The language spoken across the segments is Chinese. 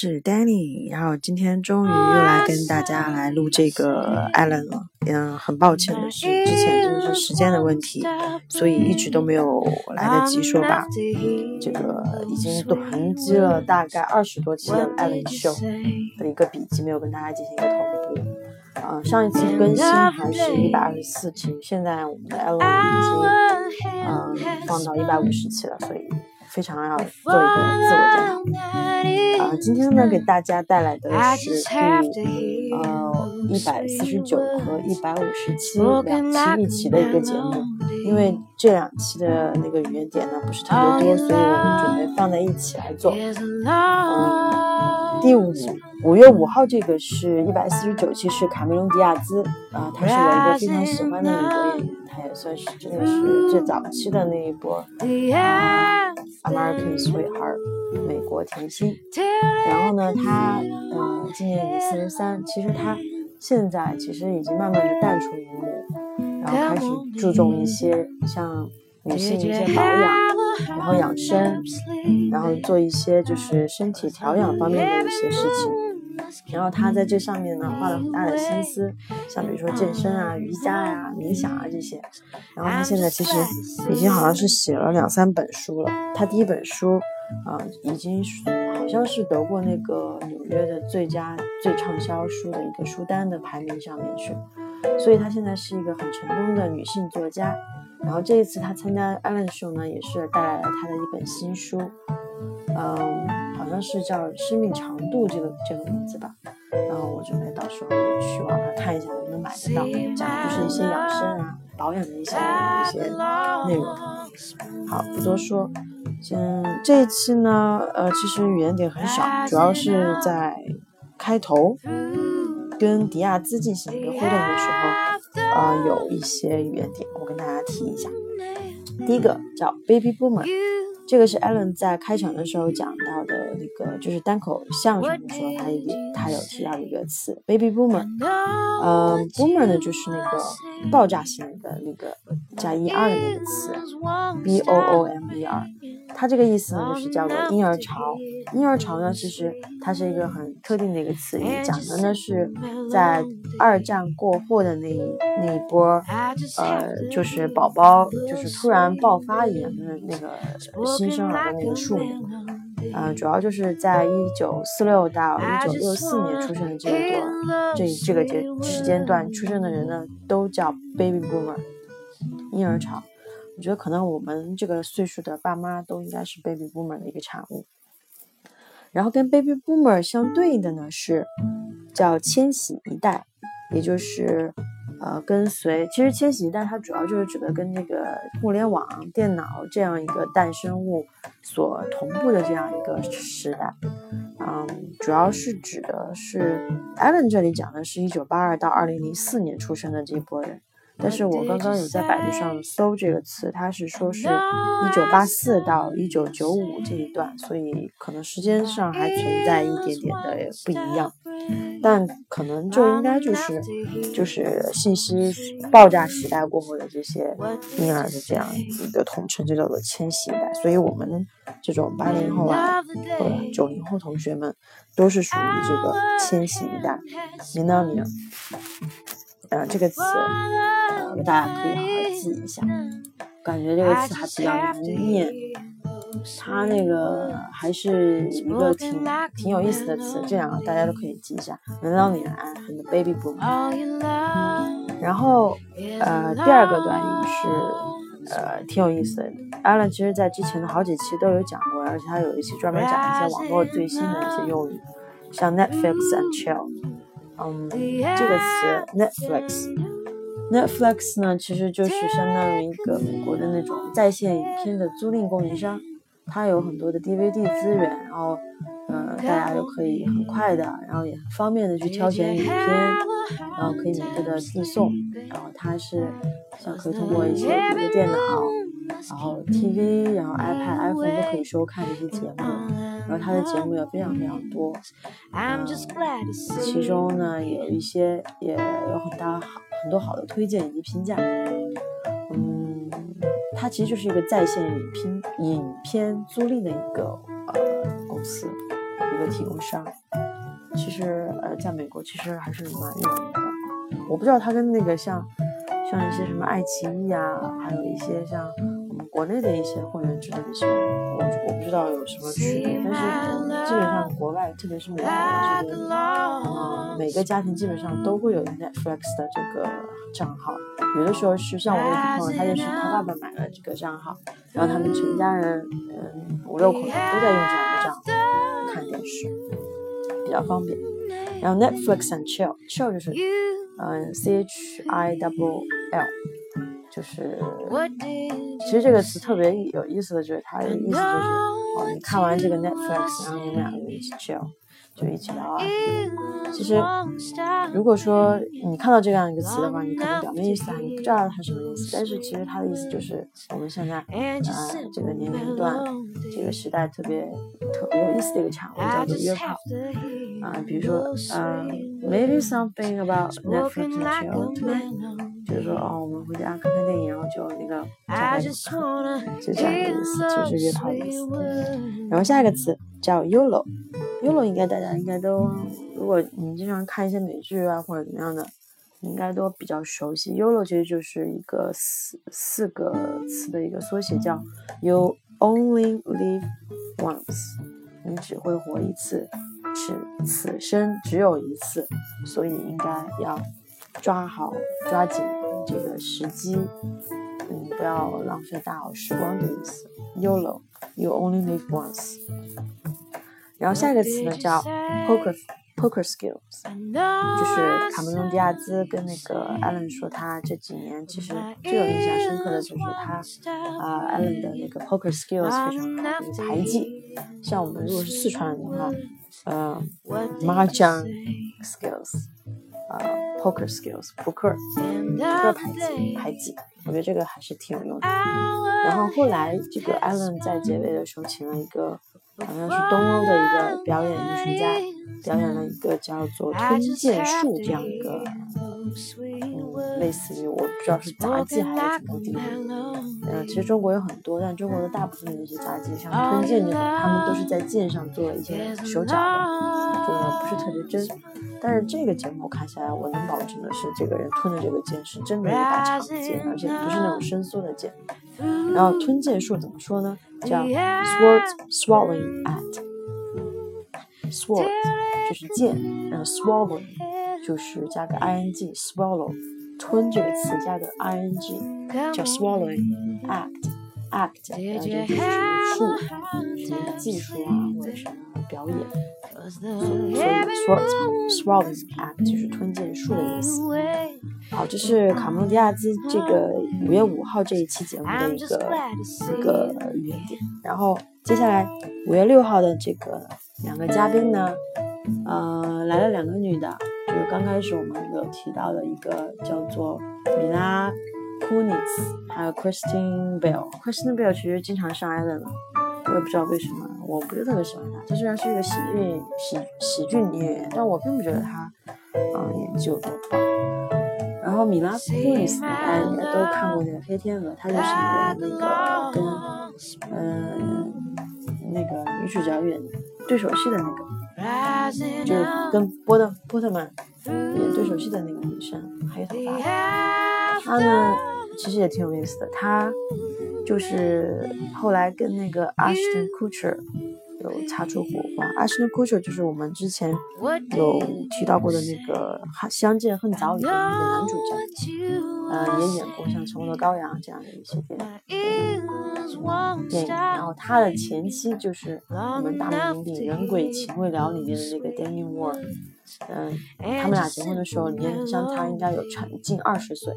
我是 Danny，然后今天终于又来跟大家来录这个 Allen 了。嗯，很抱歉的是，之前真的是时间的问题，所以一直都没有来得及说吧这个已经都囤积了大概二十多期的 Allen 秀的一个笔记没有跟大家进行一个同步。呃，上一次更新还是一百二十四期，现在我们的 Allen 已经嗯放到一百五十期了，所以。非常要做一个自我检讨啊！今天呢，给大家带来的是第呃一百四十九和一百五十七两期一起的一个节目，因为这两期的那个语言点呢不是特别多，所以我们准备放在一起来做。嗯，第五五月五号这个是一百四十九期，是卡梅隆迪亚兹啊，他是我一个非常喜欢的一个演员，他也算是真的是最早期的那一波。American Sweetheart，美国甜心。然后呢，她嗯，今年已经四十三。其实她现在其实已经慢慢的淡出荧幕，然后开始注重一些像女性一些保养，然后养生，然后做一些就是身体调养方面的一些事情。然后他在这上面呢花了很大的心思，像比如说健身啊、瑜伽呀、冥想啊这些。然后他现在其实已经好像是写了两三本书了。他第一本书啊，已经好像是得过那个纽约的最佳最畅销书的一个书单的排名上面去。所以他现在是一个很成功的女性作家。然后这一次他参加艾伦秀呢，也是带来了他的一本新书，嗯。好像是叫生命长度这个这个名字吧，然后我准备到时候去网上看一下能不能买得到，讲的就是一些养生啊、保养的一些一些内容。好，不多说，嗯，这一期呢，呃，其实语言点很少，主要是在开头跟迪亚兹进行一个互动的时候，呃，有一些语言点，我跟大家提一下。第一个叫 Baby Boomer。这个是 Allen 在开场的时候讲到的那个，就是单口相声的时候，他也他有提到一个词，baby boomer。呃，boomer 呢就是那个爆炸型的那个加 er 的那个词，b o o m e r。它这个意思呢，就是叫做婴儿潮。婴儿潮呢，其实它是一个很特定的一个词语，讲的呢是在二战过后的那一那一波，呃，就是宝宝就是突然爆发一样的那个新生儿的那个数目。呃，主要就是在一九四六到一九六四年出生的这一段，这这个节时间段出生的人呢，都叫 baby boomer，婴儿潮。我觉得可能我们这个岁数的爸妈都应该是 baby boomer 的一个产物，然后跟 baby boomer 相对应的呢是叫千禧一代，也就是呃跟随，其实千禧一代它主要就是指的跟这个互联网、电脑这样一个诞生物所同步的这样一个时代，嗯，主要是指的是 Allen 这里讲的是一九八二到二零零四年出生的这一波人。但是我刚刚有在百度上搜这个词，它是说是一九八四到一九九五这一段，所以可能时间上还存在一点点的不一样，但可能就应该就是就是信息爆炸时代过后的这些婴儿的这样一个统称，就叫做千禧一代。所以我们这种八零后啊或者九零后同学们都是属于这个千禧一代。明道明，呃，这个词。呃大家可以好好记一下，感觉这个词还比较难念，它那个还是一个挺挺有意思的词，这两个大家都可以记一下。Millennial and baby boom。然后呃，第二个短语是呃挺有意思的，Allen 其实在之前的好几期都有讲过，而且他有一期专门讲一些网络最新的一些用语，像 Netflix and chill。嗯，这个词 Netflix。Netflix 呢，其实就是相当于一个美国的那种在线影片的租赁供应商，它有很多的 DVD 资源，然后，呃，大家就可以很快的，然后也很方便的去挑选影片，然后可以免费的递送，然后它是像可以通过一些比如电脑，然后 TV，然后 iPad、iPhone 都可以收看一些节目，然后它的节目也非常非常多，嗯，其中呢有一些也有很大好。很多好的推荐以及评价，嗯，它其实就是一个在线影片影片租赁的一个呃公司，一个提供商。其实呃，在美国其实还是蛮有名的。我不知道它跟那个像像一些什么爱奇艺啊，还有一些像我们国内的一些会员制的这些，我我不知道有什么区别。但是基本上国外，特别是美国这边，嗯，每个家庭基本上都会有 Netflix 的这个账号。有的时候是像我有个朋友，他就是他爸爸买了这个账号，然后他们全家人，嗯，五六口人都在用这样的账号看电视，比较方便。然后 Netflix and chill，chill 就是，嗯，C H I W L，就是，其实这个词特别有意思的就是它的意思就是，哦，你看完这个 Netflix，然后你们两个一起 chill。就一起聊啊。其实，如果说你看到这样一个词的话，你可能表面意思啊你不知道它什么意思，但是其实它的意思就是我们现在呃这个年龄段这个时代特别特有意思的一个产物叫做约炮啊。比如说，嗯，maybe something about Netflix and chill today，就是说哦，我们回家看看电影，然后就那个就这样的意思，就是约炮的意思。然后下一个词叫 YOLO。YOLO 应该大家应该都，如果你经常看一些美剧啊或者怎么样的，你应该都比较熟悉。YOLO 其实就是一个四四个词的一个缩写，叫 You Only Live Once，你只会活一次，此此生只有一次，所以应该要抓好抓紧这个时机，嗯，不要浪费大好时光的意思。YOLO，You Only Live Once。然后下一个词呢叫 poker poker skills，就是卡梅隆·迪亚兹跟那个艾伦说，他这几年其实最有印象深刻的就是他啊艾伦的那个 poker skills 非常好，就是牌技。像我们如果是四川人的话，呃，麻将 skills，呃 poker skills，扑克，扑克牌技，牌技，我觉得这个还是挺有用的。然后后来这个艾伦在结尾的时候请了一个。好像是东欧的一个表演艺术家，表演了一个叫做吞剑术这样一个，类似于我不知道是杂技还是什么地方。嗯，其实中国有很多，但中国的大部分的一些杂技，像吞剑这种，他们都是在剑上做了一些手脚的，这个不是特别真。但是这个节目看下来，我能保证的是，这个人吞的这个剑是真的一把长剑，而且不是那种伸缩的剑。然后吞剑术怎么说呢？叫 sword swallowing act，sword 就是剑，然后 swallowing 就是加个 ing swallow 吞这个词加个 ing 叫 swallowing act act 然后就是什么术，什么技术啊或者什么表演，所以 sword swallowing act 就是吞剑术的意思。好，这是卡蒙迪亚兹这个五月五号这一期节目的一个一个原点。然后接下来五月六号的这个两个嘉宾呢，呃，来了两个女的，就是刚开始我们有提到的一个叫做米拉库尼斯，还有 Christine Bell。Christine Bell 其实经常上艾伦了，我也不知道为什么，我不是特别喜欢她。她虽然是一个喜剧喜喜剧女演员，但我并不觉得她啊演技有多棒。然后米拉库尼斯，大家应该都看过那个《黑天鹅》，她就是演那个跟嗯那个女主角演对手戏的那个，就是跟波特波特曼演对手戏的那个女生，黑头发。她呢其实也挺有意思的，她就是后来跟那个 Ashton Kutcher。有擦出火花。Ashton Kutcher 就是我们之前有提到过的那个《相见恨早》里的那个男主角，呃，也演过像《沉默的羔羊》这样的一些电影影。电影，然后他的前妻就是我们大名鼎鼎《人鬼情未了》里面的那个 Demi Moore。嗯，他们俩结婚的时候年龄相差应该有差近二十岁，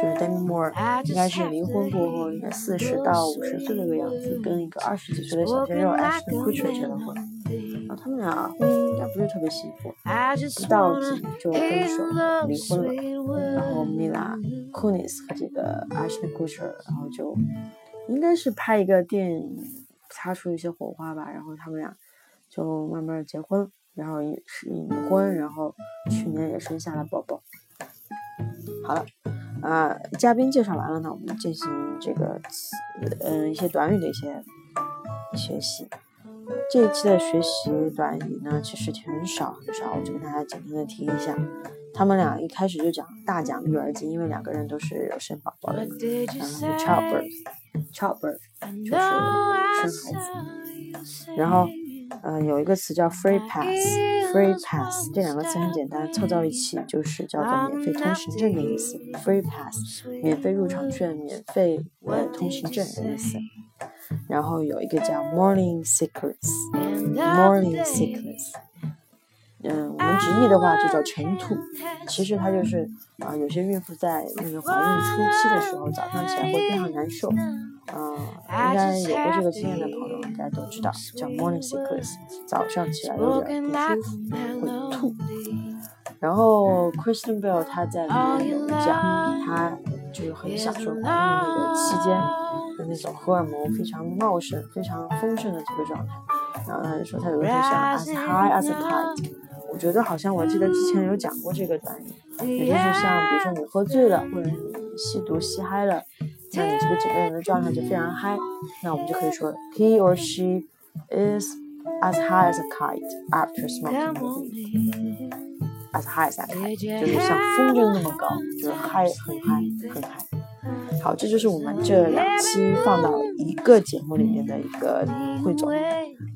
就是 Demi Moore 应该是离婚过后应该四十到五十岁那个样子，跟一个二十几岁的小鲜肉 Ashton Kutcher 结了婚，然后他们俩婚姻应该不是特别幸福，不到几年就分手离婚了，然后 Mila Kunis 和这个 Ashton Kutcher，然后就应该是拍一个电影擦出一些火花吧，然后他们俩就慢慢结婚。然后也是隐婚，然后去年也生下了宝宝。好了，啊，嘉宾介绍完了呢，我们进行这个，嗯，一些短语的一些学习。这一期的学习短语呢，其实很少很少，我就跟大家简单的提一下。他们俩一开始就讲大讲育儿经，因为两个人都是有生宝宝的，然后 childbirth，childbirth 就是生孩子。然后，呃，有一个词叫 free pass，free pass 这两个词很简单，凑到一起就是叫做免费通行证的意思。free pass，免费入场券，免费呃通行证的意思。然后有一个叫 morning sickness，morning sickness。嗯，我们直译的话就叫晨吐，其实它就是啊，有些孕妇在那个怀孕初期的时候，早上起来会非常难受，嗯，应该有过这个经验的朋友应该都知道，叫 morning sickness，早上起来有点不舒服，会吐。然后 Kristen Bell 她在里面有讲，她就是很享受怀孕那个期间的那种荷尔蒙非常茂盛、非常丰盛的这个状态，然后她就说她有的时候想 as high as a kite。我觉得好像我记得之前有讲过这个短语，也就是像比如说你喝醉了，或者你吸毒吸嗨了，那你这个整个人的状态就非常嗨，那我们就可以说 he or she is as high as a kite after smoking as high as a kite，就是像风筝那么高，就是嗨很嗨很嗨。好，这就是我们这两期放到一个节目里面的一个汇总。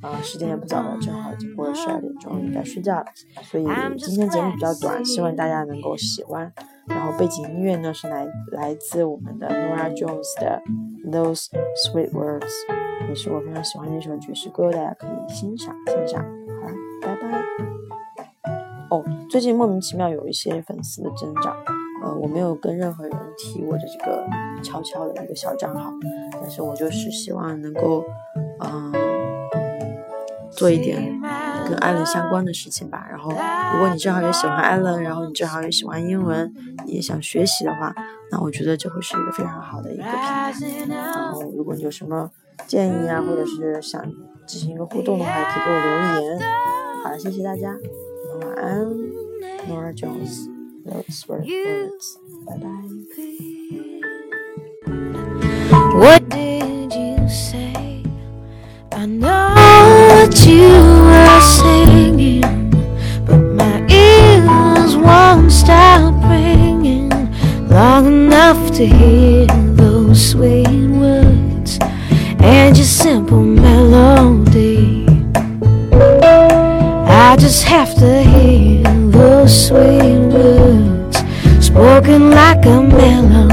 啊，时间也不早了，正好已经过了十二点钟，应该睡觉了。所以今天节目比较短，希望大家能够喜欢。然后背景音乐呢是来来自我们的 Nora Jones 的 Those Sweet Words，也是我非常喜欢的一首爵士歌，大家可以欣赏欣赏。好了，拜拜。哦，最近莫名其妙有一些粉丝的增长，呃，我没有跟任何人提我的这个悄悄的一个小账号，但是我就是希望能够，嗯。做一点跟艾伦相关的事情吧。然后，如果你正好也喜欢艾伦，然后你正好也喜欢英文，也想学习的话，那我觉得这会是一个非常好的一个平台。然后，如果你有什么建议啊，或者是想进行一个互动的话，也可以给我留言。好了，谢谢大家，晚安，Nora Jones，Those words，what you say? I know what you were singing, but my ears won't stop ringing long enough to hear those sweet words and your simple melody. I just have to hear those sweet words broken like a melon.